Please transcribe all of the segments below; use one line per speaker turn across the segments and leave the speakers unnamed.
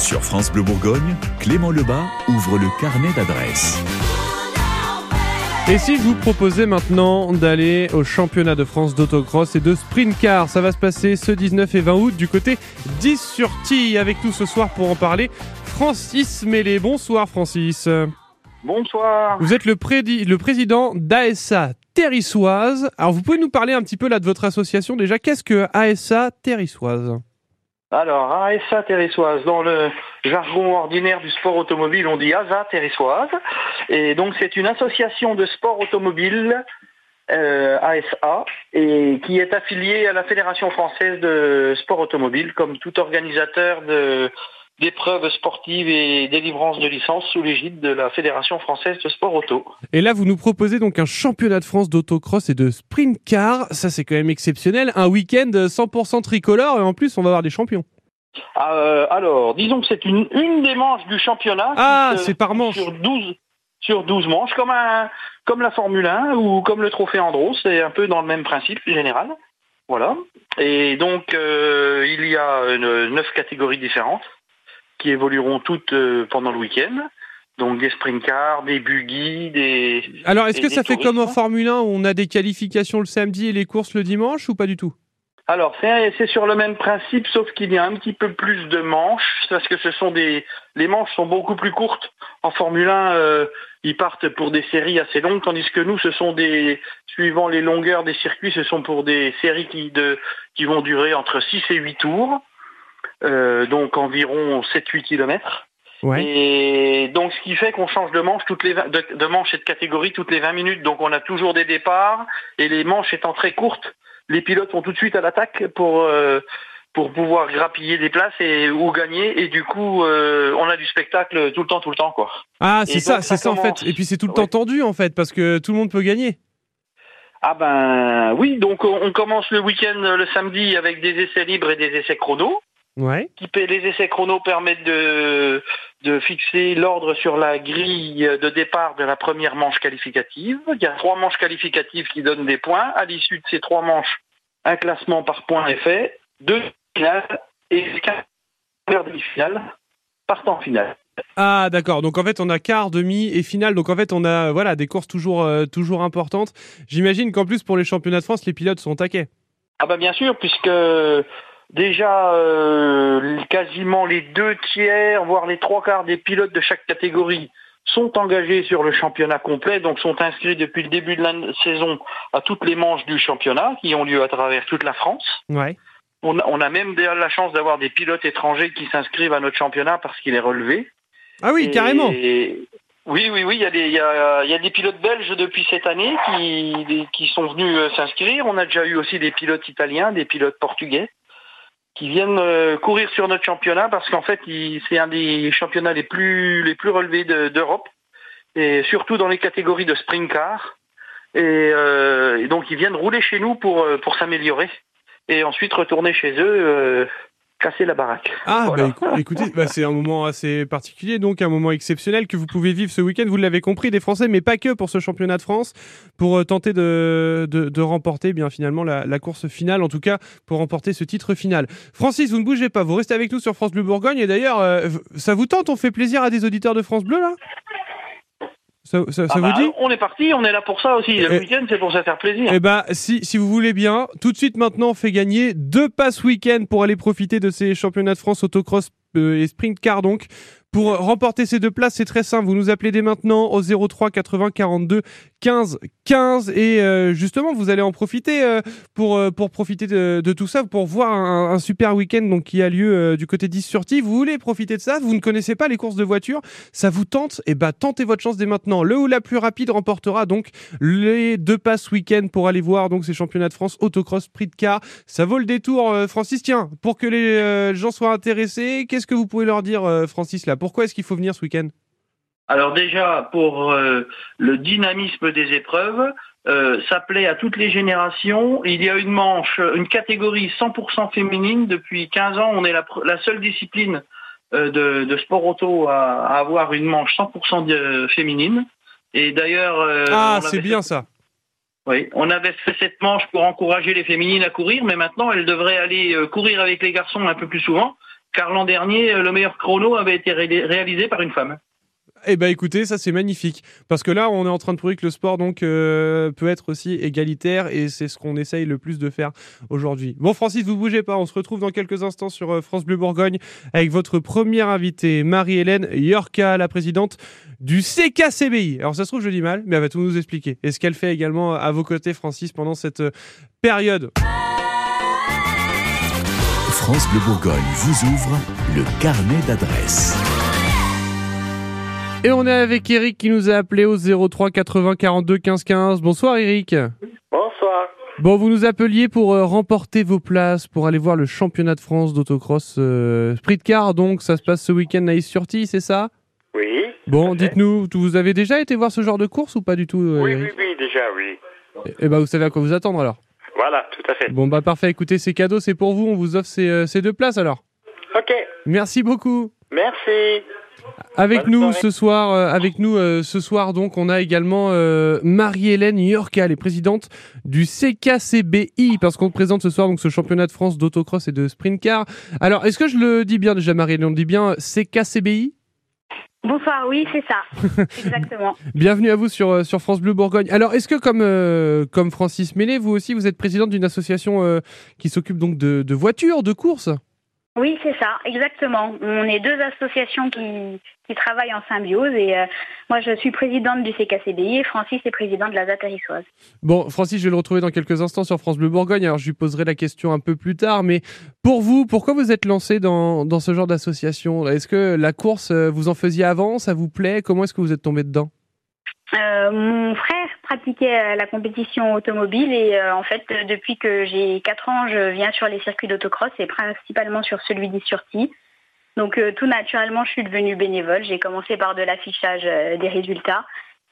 Sur France Bleu Bourgogne, Clément Lebas ouvre le carnet d'adresses.
Et si je vous proposais maintenant d'aller au championnat de France d'autocross et de sprint car, ça va se passer ce 19 et 20 août du côté 10 sur T. Avec nous ce soir pour en parler, Francis Mélé. Bonsoir Francis.
Bonsoir.
Vous êtes le, le président d'ASA Terrissoise. Alors vous pouvez nous parler un petit peu là de votre association déjà. Qu'est-ce que ASA Terrissoise?
Alors, ASA Terrissoise, dans le jargon ordinaire du sport automobile, on dit ASA Terrissoise. Et donc, c'est une association de sport automobile, euh, ASA, et qui est affiliée à la Fédération française de sport automobile, comme tout organisateur de, d'épreuves sportives et délivrance de licences sous l'égide de la Fédération française de sport auto.
Et là, vous nous proposez donc un championnat de France d'autocross et de sprint car. Ça, c'est quand même exceptionnel. Un week-end 100% tricolore et en plus, on va avoir des champions.
Euh, alors, disons que c'est une, une des manches du championnat.
Ah, c'est par manche.
Sur 12, sur 12 manches, comme, un, comme la Formule 1 ou comme le trophée Andros. C'est un peu dans le même principe général. Voilà. Et donc, euh, il y a neuf catégories différentes qui évolueront toutes euh, pendant le week-end. Donc des sprint cars, des buggy, des.
Alors est-ce que ça fait comme en Formule 1 où on a des qualifications le samedi et les courses le dimanche ou pas du tout?
Alors, c'est sur le même principe, sauf qu'il y a un petit peu plus de manches, parce que ce sont des, les manches sont beaucoup plus courtes. En Formule 1, euh, ils partent pour des séries assez longues, tandis que nous, ce sont des, suivant les longueurs des circuits, ce sont pour des séries qui, de, qui vont durer entre 6 et 8 tours, donc environ 7-8 kilomètres. Et donc, ce qui fait qu'on change de manche toutes les de, de manche et de catégorie toutes les 20 minutes. Donc, on a toujours des départs et les manches étant très courtes, les pilotes vont tout de suite à l'attaque pour euh, pour pouvoir grappiller des places et ou gagner et du coup euh, on a du spectacle tout le temps tout le temps quoi.
Ah c'est ça c'est ça, en fait et puis c'est tout le temps tendu en fait parce que tout le monde peut gagner.
Ah ben oui donc on commence le week-end le samedi avec des essais libres et des essais chrono.
Ouais.
Qui, les essais chrono permettent de, de fixer l'ordre sur la grille de départ de la première manche qualificative. Il y a trois manches qualificatives qui donnent des points. À l'issue de ces trois manches, un classement par points est fait. Deux finales et quatre demi-finales partent en finale.
Ah d'accord, donc en fait on a quart, demi et finale, donc en fait on a voilà des courses toujours, euh, toujours importantes. J'imagine qu'en plus pour les championnats de France, les pilotes sont taqués.
Ah bah bien sûr, puisque Déjà, euh, quasiment les deux tiers, voire les trois quarts des pilotes de chaque catégorie sont engagés sur le championnat complet, donc sont inscrits depuis le début de la saison à toutes les manches du championnat qui ont lieu à travers toute la France.
Ouais.
On, a, même la chance d'avoir des pilotes étrangers qui s'inscrivent à notre championnat parce qu'il est relevé.
Ah oui, carrément.
Oui, oui, oui, il y, a des, il, y a, il y a des pilotes belges depuis cette année qui, qui sont venus euh, s'inscrire. On a déjà eu aussi des pilotes italiens, des pilotes portugais qui viennent euh, courir sur notre championnat parce qu'en fait, c'est un des championnats les plus les plus relevés d'Europe et surtout dans les catégories de sprint car. Euh, et, donc, ils viennent rouler chez nous pour euh, pour s'améliorer et ensuite retourner chez eux casser la baraque.
Ah, bah, écoutez, bah, c'est un moment assez particulier, donc un moment exceptionnel que vous pouvez vivre ce week-end. Vous l'avez compris, des Français, mais pas que pour ce championnat de France, pour euh, tenter de, de, remporter eh bien finalement la, course finale, en tout cas pour remporter ce titre final. Francis, vous ne bougez pas, vous restez avec nous sur France Bleu Bourgogne. Et d'ailleurs, euh, ça vous tente? On fait plaisir à des auditeurs de France Bleu là? Ça, ah vous
bah,
dit
On est parti, on est là pour ça aussi. Le week-end, c'est pour se faire plaisir.
Eh bah, si, si vous voulez bien, tout de suite maintenant, on fait gagner deux passes week-end pour aller profiter de ces championnats de France autocross euh, et sprint car donc. Pour remporter ces deux places, c'est très simple. Vous nous appelez dès maintenant au 03 80 42 15 15 et euh, justement vous allez en profiter euh, pour euh, pour profiter de, de, tout ça pour voir un, super week-end donc qui a lieu du côté 10 sur Vous voulez profiter de ça? Vous ne connaissez pas les courses de voiture Ça vous tente? Eh bah tentez votre chance dès maintenant. Le ou la plus rapide remportera donc les deux passes week-end pour aller voir donc ces championnats de France autocross sprint car. Ça vaut le détour, Francis. Tiens, pour que les gens soient intéressés, qu'est-ce que vous pouvez leur dire, Francis là? Pourquoi est-ce qu'il faut venir ce week-end?
Alors déjà, pour euh, le dynamisme des épreuves, euh, ça plaît à toutes les générations. Il y a une manche, une catégorie 100% féminine. Depuis 15 ans, on est la, seule discipline euh, de, sport auto à, avoir une manche 100% féminine. Et d'ailleurs...
ah, c'est bien ça.
Oui, on avait fait cette manche pour encourager les féminines à courir, mais maintenant elles devraient aller courir avec les garçons un peu plus souvent car l'an dernier, le meilleur chrono avait été réalisé par une femme.
Eh ben écoutez, ça c'est magnifique parce que là on est en train de prouver que le sport donc euh, peut être aussi égalitaire et c'est ce qu'on essaye le plus de faire aujourd'hui. Bon Francis, vous bougez pas, on se retrouve dans quelques instants sur euh, France Bleu Bourgogne avec votre première invitée Marie-Hélène Yorka, la présidente du CKCBI. Alors ça se trouve je dis mal, mais elle va tout nous expliquer. Et ce qu'elle fait également à vos côtés Francis pendant cette euh, période.
France Bleu Bourgogne vous ouvre le carnet d'adresses.
Et on est avec Eric qui nous a appelé au 03 80 42 15 15. Bonsoir Eric.
Bonsoir.
Bon, vous nous appeliez pour euh, remporter vos places pour aller voir le championnat de France d'autocross euh, sprint car. Donc ça se passe ce week-end à Is-sur-Tille, c'est ça?
Oui.
Bon, dites-nous, vous avez déjà été voir ce genre de course ou pas du tout euh,
Oui,
Eric?
oui, oui, déjà, oui.
Eh ben, vous savez à quoi vous attendre alors.
Voilà, tout à fait.
Bon, bah parfait. Écoutez, c'est cadeau, c'est pour vous. On vous offre ces, euh, ces deux places alors.
Ok,
Merci beaucoup.
merci.
Avec
Bonne
nous
soirée.
ce soir, euh, avec nous euh, ce soir donc, on a également euh, Marie-Hélène Yorka, elle est présidente du CKCBI parce qu'on présente ce soir donc ce championnat de France d'autocross et de sprint car. Alors, est-ce que je le dis bien déjà Marie-Hélène On dit bien CKCBI
Bonsoir, oui, c'est ça. Exactement.
Bienvenue à vous sur, euh, sur France Bleu Bourgogne. Alors, est-ce que comme, euh, comme Francis Mélé, vous aussi vous êtes présidente d'une association euh, qui s'occupe donc de, de voitures, de courses?
Oui, c'est ça, exactement. On est deux associations qui, qui travaillent en symbiose et euh, moi je suis présidente du CKCBI et Francis est président de la Zaterissoise.
Bon, Francis, je vais le retrouver dans quelques instants sur France Bleu Bourgogne. Alors, je lui poserai la question un peu plus tard. Mais pour vous, pourquoi vous êtes lancé dans, dans ce genre d'association? Est-ce que la course, euh, vous en faisiez avant? Ça vous plaît? Comment est-ce que vous êtes tombé dedans?
Euh, mon frère pratiquait euh, la compétition automobile et euh, en fait euh, depuis que j'ai 4 ans je viens sur les circuits d'autocross et principalement sur celui d'Is-sur-Tille. Donc tout naturellement je suis devenue bénévole. J'ai commencé par de l'affichage des résultats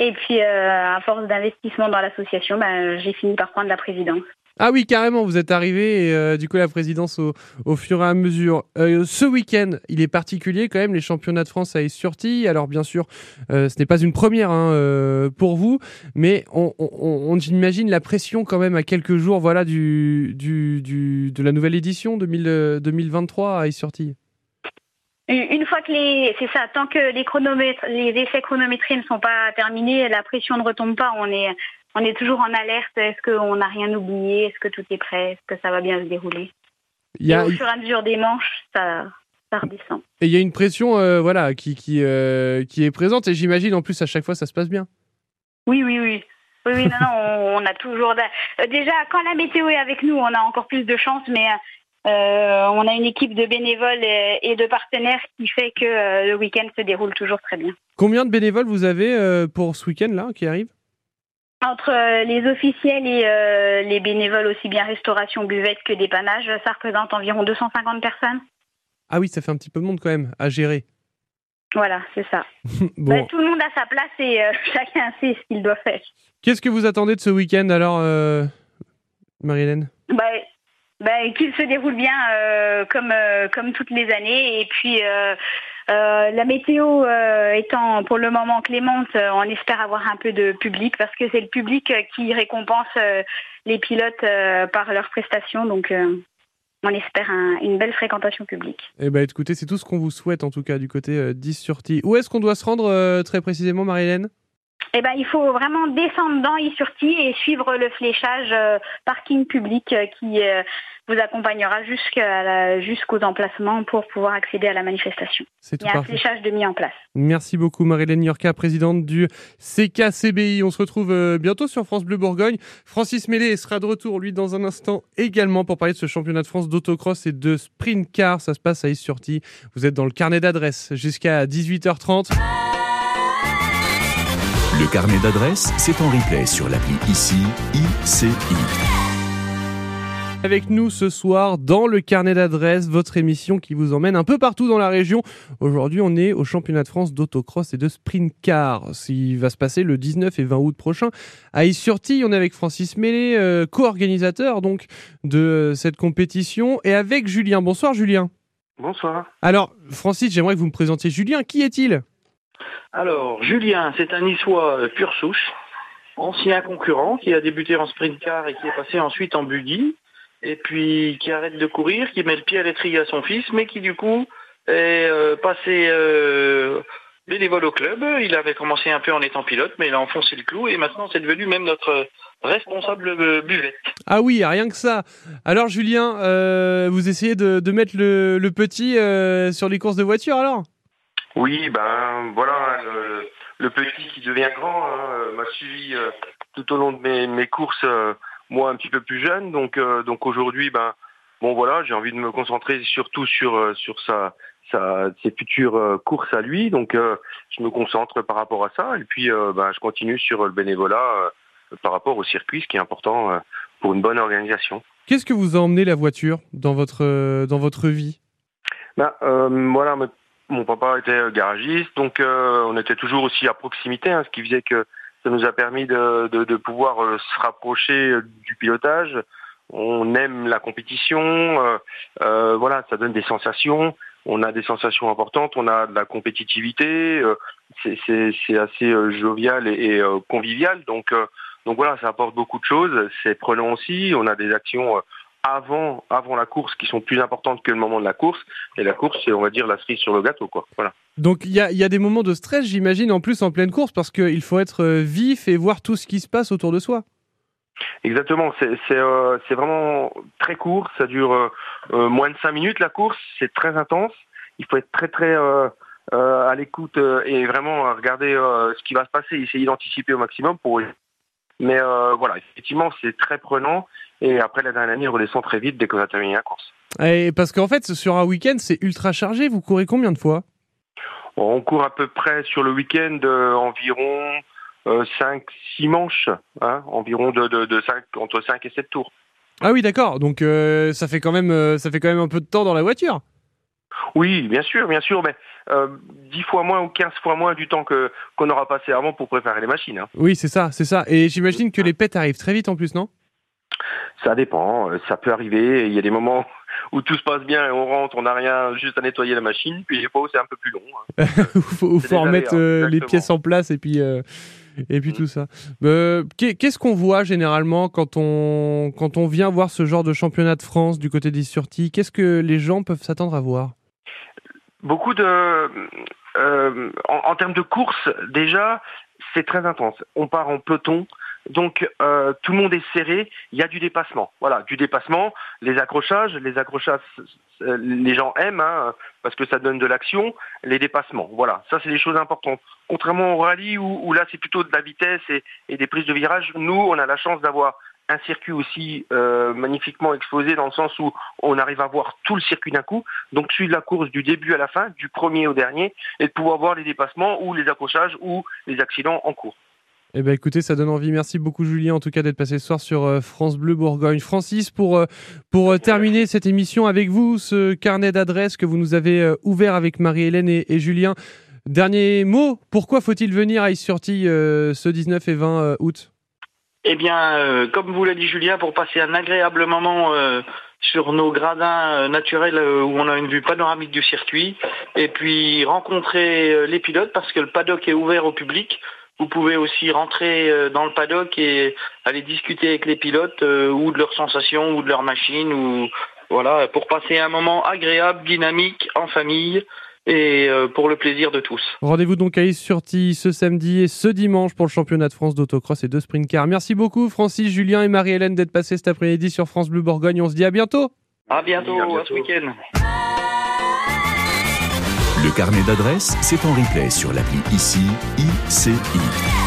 et puis à force d'investissement dans l'association ben, j'ai fini par prendre la présidence.
Ah oui, carrément, vous êtes arrivé et euh, du coup la présidence au, au fur et à mesure. Euh, ce week-end, il est particulier quand même, les championnats de France à Is-sur-Tille. Alors bien sûr, euh, ce n'est pas une première hein, pour vous, mais on, j'imagine la pression quand même à quelques jours voilà, de la nouvelle édition 2000, euh, 2023 à Is-sur-Tille.
Une fois que les, c'est ça, tant que les chronomètres, les essais chronométrés ne sont pas terminés, la pression ne retombe pas. On est, on est toujours en alerte. Est-ce qu'on n'a rien oublié? Est-ce que tout est prêt? Est-ce que ça va bien se dérouler?
Y
Et
a,
au fur et à mesure des manches, ça, ça redescend.
et il y a une pression euh, voilà, qui, qui, euh, qui est présente et j'imagine en plus à chaque fois ça se passe bien.
Oui, oui, oui. Oui, oui, non, non, on, a toujours. euh, Déjà, quand la météo est avec nous, on a encore plus de chance, mais euh, on a une équipe de bénévoles et, et de partenaires qui fait que le week-end se déroule toujours très bien.
Combien de bénévoles vous avez pour ce week-end là qui arrive?
Entre euh, les officiels et euh, les bénévoles, aussi bien restauration, buvette que dépannage, ça représente environ 250 personnes.
Ah oui, ça fait un petit peu de monde quand même à gérer.
Voilà, c'est ça.
bon.
Bah, tout le monde a sa place et euh, chacun sait ce qu'il doit faire.
Qu'est-ce que vous attendez de ce week-end alors, euh, Marie-Hélène?
Bah, bah, qu'il se déroule bien euh, comme, euh, comme toutes les années. Et puis, euh, la météo euh, étant pour le moment clémente, euh, on espère avoir un peu de public parce que c'est le public qui récompense les pilotes par leurs prestations. Donc, on espère un- une belle fréquentation publique.
Eh ben, écoutez, c'est tout ce qu'on vous souhaite en tout cas du côté euh, 10 sur 10. Où est-ce qu'on doit se rendre très précisément, Marie-Hélène?
Eh ben, il faut vraiment descendre dans Isurti et suivre le fléchage euh, parking public euh, qui euh, vous accompagnera jusqu'à jusqu'aux emplacements pour pouvoir accéder à la manifestation.
C'est
Il
tout
y a un fléchage de mis en place.
Merci beaucoup, Marie-Hélène Yorka, présidente du CKCBI. On se retrouve bientôt sur France Bleu Bourgogne. Francis Mélé sera de retour, lui, dans un instant également pour parler de ce championnat de France d'autocross et de sprint car. Ça se passe à Is-sur-Tille. Vous êtes dans le carnet d'adresses jusqu'à 18h30.
Le carnet d'adresses, c'est en replay sur l'appli ICI, ICI.
Avec nous ce soir dans le carnet d'adresses, votre émission qui vous emmène un peu partout dans la région. Aujourd'hui, on est au championnat de France d'autocross et de sprint car. Il va se passer le 19 et 20 août prochain à Is-sur-Tille. On est avec Francis Mélé, euh, co-organisateur donc de euh, cette compétition, et avec Julien. Bonsoir Julien.
Bonsoir.
Alors Francis, j'aimerais que vous me présentiez Julien. Qui est-il?
Alors, Julien, c'est un niçois euh, pure souche, ancien concurrent qui a débuté en sprint car et qui est passé ensuite en buggy. et puis qui arrête de courir, qui met le pied à l'étrier à son fils, mais qui du coup est euh, passé euh, bénévole au club. Il avait commencé un peu en étant pilote, mais il a enfoncé le clou et maintenant c'est devenu même notre responsable buvette.
Ah oui, rien que ça. Alors Julien, vous essayez de, mettre le, le petit sur les courses de voiture alors?
Oui, ben voilà, le, le petit qui devient grand hein, m'a suivi euh, tout au long de mes, mes courses, euh, moi un petit peu plus jeune, donc euh, donc aujourd'hui, ben bon voilà, j'ai envie de me concentrer surtout sur euh, sur sa sa ses futures euh, courses à lui, donc euh, je me concentre par rapport à ça. Et puis euh, ben je continue sur le bénévolat euh, par rapport au circuit, ce qui est important euh, pour une bonne organisation.
Qu'est-ce que vous a emmené la voiture dans votre, euh, dans votre vie?
Ben, euh, voilà, mon papa était euh, garagiste, donc euh, on était toujours aussi à proximité, hein, ce qui faisait que ça nous a permis de, de, de pouvoir euh, se rapprocher euh, du pilotage. On aime la compétition, euh, voilà, ça donne des sensations. On a des sensations importantes, on a de la compétitivité, c'est assez jovial et, et, convivial, donc donc voilà, ça apporte beaucoup de choses. C'est prenant aussi. On a des actions avant avant la course qui sont plus importantes que le moment de la course. Et la course, c'est on va dire la cerise sur le gâteau, quoi. Voilà.
Donc il y a, y a des moments de stress, j'imagine, en plus en pleine course, parce qu'il faut être euh, vif et voir tout ce qui se passe autour de soi.
Exactement. C'est euh, vraiment très court. Ça dure euh, euh, moins de cinq minutes la course. C'est très intense. Il faut être très très euh, à l'écoute et vraiment regarder ce qui va se passer, essayer d'anticiper au maximum pour. Mais euh, voilà, effectivement, c'est très prenant. Et après la dernière année, on redescend très vite dès qu'on a terminé la course.
Et parce qu'en fait, sur un week-end, c'est ultra chargé. Vous courez combien de fois?
On court à peu près sur le week-end euh, environ euh, 5-6 manches, hein, environ de, de, de 5, entre 5 et 7 tours.
Ah oui, d'accord. Donc euh, ça fait quand même, euh, ça fait quand même un peu de temps dans la voiture.
Oui, bien sûr, bien sûr, mais euh, 10 fois moins ou 15 fois moins du temps que qu'on aura passé avant pour préparer les machines. hein.
Oui, c'est ça, c'est ça. Et j'imagine que les pets arrivent très vite en plus, non?
Ça dépend, euh, ça peut arriver. Il y a des moments où tout se passe bien et on rentre, on n'a rien, juste à nettoyer la machine, puis des fois où c'est un peu plus long. hein.
Il faut,
C'est
faut remettre euh, les pièces en place et puis euh, et puis
Mm.
tout ça. Euh, qu'est- Qu'est-ce qu'on voit généralement quand on quand on vient voir ce genre de championnat de France du côté des Surtis Qu'est-ce que les gens peuvent s'attendre à voir?
Beaucoup de, en, en termes de course, déjà, c'est très intense. On part en peloton, donc euh, tout le monde est serré. Il y a du dépassement. Voilà, du dépassement, les accrochages, les accrochages, euh, les gens aiment hein, parce que ça donne de l'action. Les dépassements, voilà, ça c'est des choses importantes. Contrairement au rallye où, là c'est plutôt de la vitesse et, et des prises de virage, nous on a la chance d'avoir un circuit aussi euh, magnifiquement exposé dans le sens où on arrive à voir tout le circuit d'un coup, donc suivre la course du début à la fin, du premier au dernier, et de pouvoir voir les dépassements ou les accrochages ou les accidents en cours.
Eh ben écoutez, ça donne envie. Merci beaucoup Julien en tout cas d'être passé ce soir sur euh, France Bleu Bourgogne. Francis, pour euh, pour euh, terminer cette émission avec vous, ce carnet d'adresses que vous nous avez ouvert avec Marie-Hélène et, Julien. Dernier mot, pourquoi faut-il venir à Is-Surti euh, ce 19 et 20 euh, août?
Eh bien, comme vous l'a dit Julien, pour passer un agréable moment sur nos gradins naturels où on a une vue panoramique du circuit, et puis rencontrer les pilotes parce que le paddock est ouvert au public. Vous pouvez aussi rentrer euh, dans le paddock et aller discuter avec les pilotes euh, ou de leurs sensations ou de leurs machines ou voilà pour passer un moment agréable, dynamique, en famille et euh, pour le plaisir de tous.
Rendez-vous donc à Is-Surti ce samedi et ce dimanche pour le championnat de France d'autocross et de sprint car. Merci beaucoup Francis, Julien et Marie-Hélène d'être passés cet après-midi sur France Bleu Bourgogne. On se dit à bientôt.
À bientôt,
à
à,
bientôt.
ce week-end.
Le carnet d'adresses, c'est en replay sur l'appli ICI, ICI.